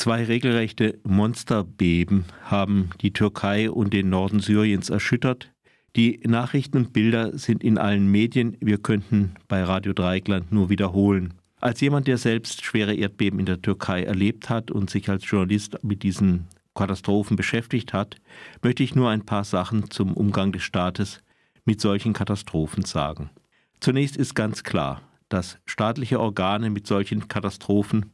Zwei regelrechte Monsterbeben haben die Türkei und den Norden Syriens erschüttert. Die Nachrichten und Bilder sind in allen Medien. Wir könnten bei Radio Dreieckland nur wiederholen. Als jemand, der selbst schwere Erdbeben in der Türkei erlebt hat und sich als Journalist mit diesen Katastrophen beschäftigt hat, möchte ich nur ein paar Sachen zum Umgang des Staates mit solchen Katastrophen sagen. Zunächst ist ganz klar, dass staatliche Organe mit solchen Katastrophen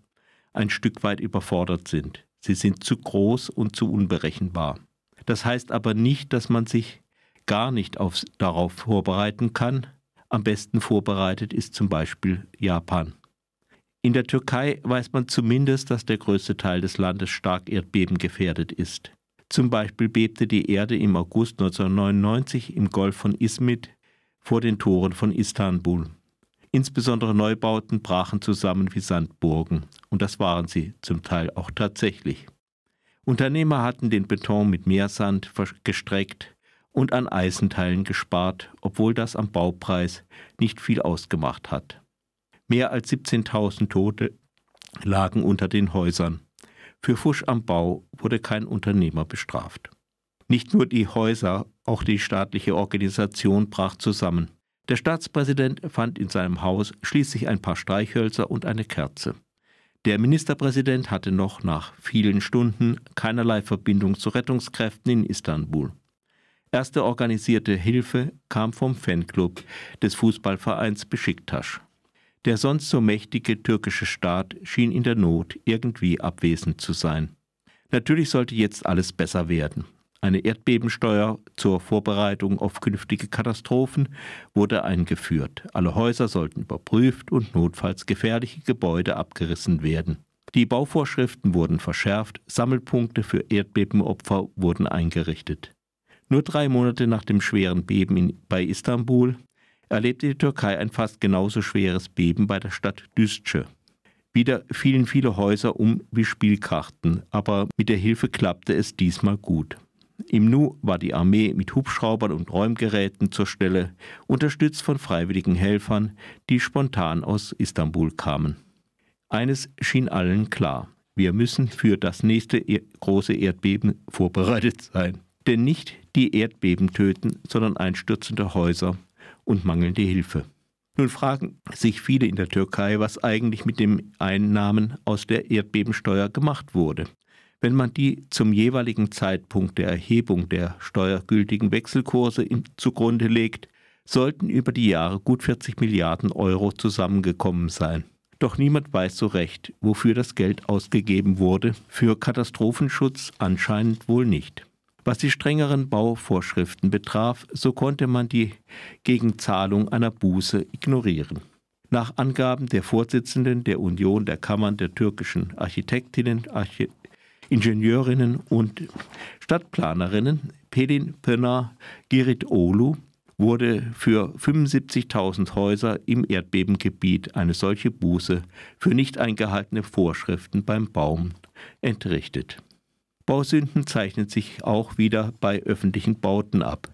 ein Stück weit überfordert sind. Sie sind zu groß und zu unberechenbar. Das heißt aber nicht, dass man sich gar nicht auf, darauf vorbereiten kann. Am besten vorbereitet ist zum Beispiel Japan. In der Türkei weiß man zumindest, dass der größte Teil des Landes stark erdbebengefährdet ist. Zum Beispiel bebte die Erde im August 1999 im Golf von Izmit vor den Toren von Istanbul. Insbesondere Neubauten brachen zusammen wie Sandburgen, und das waren sie zum Teil auch tatsächlich. Unternehmer hatten den Beton mit Meersand gestreckt und an Eisenteilen gespart, obwohl das am Baupreis nicht viel ausgemacht hat. Mehr als 17.000 Tote lagen unter den Häusern. Für Fusch am Bau wurde kein Unternehmer bestraft. Nicht nur die Häuser, auch die staatliche Organisation brach zusammen. Der Staatspräsident fand in seinem Haus schließlich ein paar Streichhölzer und eine Kerze. Der Ministerpräsident hatte noch nach vielen Stunden keinerlei Verbindung zu Rettungskräften in Istanbul. Erste organisierte Hilfe kam vom Fanclub des Fußballvereins Besiktas. Der sonst so mächtige türkische Staat schien in der Not irgendwie abwesend zu sein. Natürlich sollte jetzt alles besser werden. Eine Erdbebensteuer zur Vorbereitung auf künftige Katastrophen wurde eingeführt. Alle Häuser sollten überprüft und notfalls gefährliche Gebäude abgerissen werden. Die Bauvorschriften wurden verschärft, Sammelpunkte für Erdbebenopfer wurden eingerichtet. Nur drei Monate nach dem schweren Beben in, bei Istanbul erlebte die Türkei ein fast genauso schweres Beben bei der Stadt Düzce. Wieder fielen viele Häuser um wie Spielkarten, aber mit der Hilfe klappte es diesmal gut. Im Nu war die Armee mit Hubschraubern und Räumgeräten zur Stelle, unterstützt von freiwilligen Helfern, die spontan aus Istanbul kamen. Eines schien allen klar, wir müssen für das nächste große Erdbeben vorbereitet sein. Denn nicht die Erdbeben töten, sondern einstürzende Häuser und mangelnde Hilfe. Nun fragen sich viele in der Türkei, was eigentlich mit den Einnahmen aus der Erdbebensteuer gemacht wurde. Wenn man die zum jeweiligen Zeitpunkt der Erhebung der steuergültigen Wechselkurse zugrunde legt, sollten über die Jahre gut 40 Milliarden Euro zusammengekommen sein. Doch niemand weiß so recht, wofür das Geld ausgegeben wurde, für Katastrophenschutz anscheinend wohl nicht. Was die strengeren Bauvorschriften betraf, so konnte man die Gegenzahlung einer Buße ignorieren. Nach Angaben der Vorsitzenden der Union der Kammern der türkischen Architektinnen, Archi Ingenieurinnen und Stadtplanerinnen, Pelin Pönar Girit Olu, wurde für 75.000 Häuser im Erdbebengebiet eine solche Buße für nicht eingehaltene Vorschriften beim Bauen entrichtet. Bausünden zeichnen sich auch wieder bei öffentlichen Bauten ab.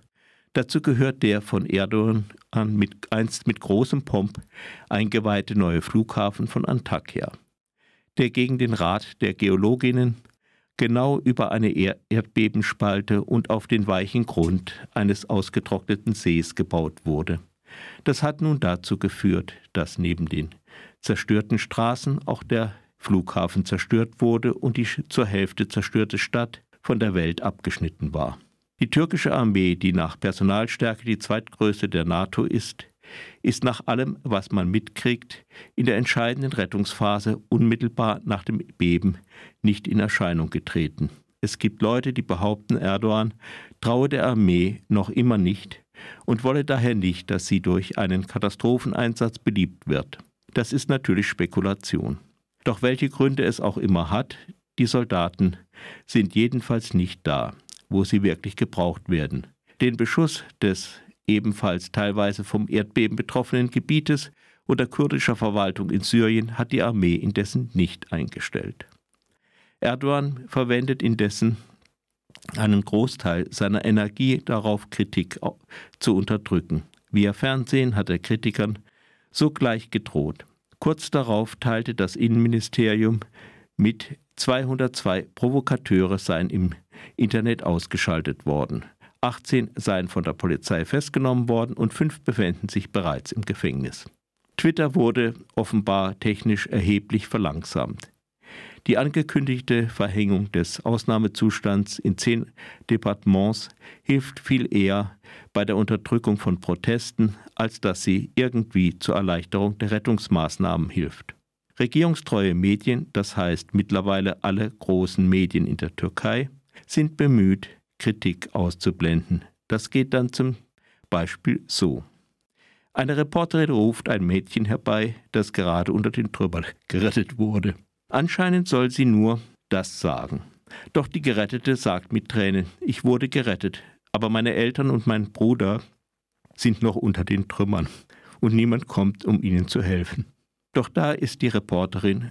Dazu gehört der von Erdogan mit, einst mit großem Pomp eingeweihte neue Flughafen von Antakya, der gegen den Rat der Geologinnen genau über eine Erdbebenspalte und auf den weichen Grund eines ausgetrockneten Sees gebaut wurde. Das hat nun dazu geführt, dass neben den zerstörten Straßen auch der Flughafen zerstört wurde und die zur Hälfte zerstörte Stadt von der Welt abgeschnitten war. Die türkische Armee, die nach Personalstärke die zweitgrößte der NATO ist, ist nach allem, was man mitkriegt, in der entscheidenden Rettungsphase unmittelbar nach dem Beben nicht in Erscheinung getreten. Es gibt Leute, die behaupten, Erdogan traue der Armee noch immer nicht und wolle daher nicht, dass sie durch einen Katastropheneinsatz beliebt wird. Das ist natürlich Spekulation. Doch welche Gründe es auch immer hat, die Soldaten sind jedenfalls nicht da, wo sie wirklich gebraucht werden. Den Beschuss des ebenfalls teilweise vom Erdbeben betroffenen Gebietes unter kurdischer Verwaltung in Syrien hat die Armee indessen nicht eingestellt. Erdogan verwendet indessen einen Großteil seiner Energie darauf, Kritik zu unterdrücken. Via Fernsehen hat er Kritikern sogleich gedroht. Kurz darauf teilte das Innenministerium mit 202 Provokateure seien im Internet ausgeschaltet worden. 18 seien von der Polizei festgenommen worden und fünf befänden sich bereits im Gefängnis. Twitter wurde offenbar technisch erheblich verlangsamt. Die angekündigte Verhängung des Ausnahmezustands in zehn Departements hilft viel eher bei der Unterdrückung von Protesten, als dass sie irgendwie zur Erleichterung der Rettungsmaßnahmen hilft. Regierungstreue Medien, das heißt mittlerweile alle großen Medien in der Türkei, sind bemüht, Kritik auszublenden. Das geht dann zum Beispiel so. Eine Reporterin ruft ein Mädchen herbei, das gerade unter den Trümmern gerettet wurde. Anscheinend soll sie nur das sagen. Doch die Gerettete sagt mit Tränen, ich wurde gerettet, aber meine Eltern und mein Bruder sind noch unter den Trümmern und niemand kommt, um ihnen zu helfen. Doch da ist die Reporterin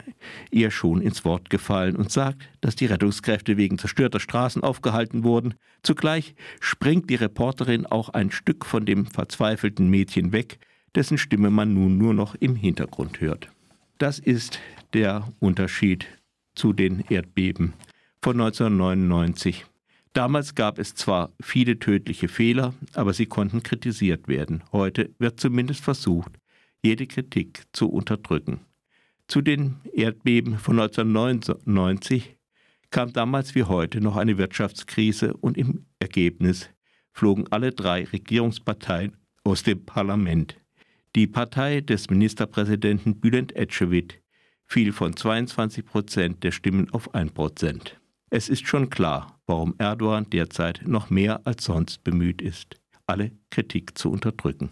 ihr schon ins Wort gefallen und sagt, dass die Rettungskräfte wegen zerstörter Straßen aufgehalten wurden. Zugleich springt die Reporterin auch ein Stück von dem verzweifelten Mädchen weg, dessen Stimme man nun nur noch im Hintergrund hört. Das ist der Unterschied zu den Erdbeben von 1999. Damals gab es zwar viele tödliche Fehler, aber sie konnten kritisiert werden. Heute wird zumindest versucht, jede Kritik zu unterdrücken. Zu den Erdbeben von 1999 kam damals wie heute noch eine Wirtschaftskrise und im Ergebnis flogen alle drei Regierungsparteien aus dem Parlament. Die Partei des Ministerpräsidenten Bülent Ecevit fiel von 22 Prozent der Stimmen auf 1 Prozent. Es ist schon klar, warum Erdogan derzeit noch mehr als sonst bemüht ist, alle Kritik zu unterdrücken.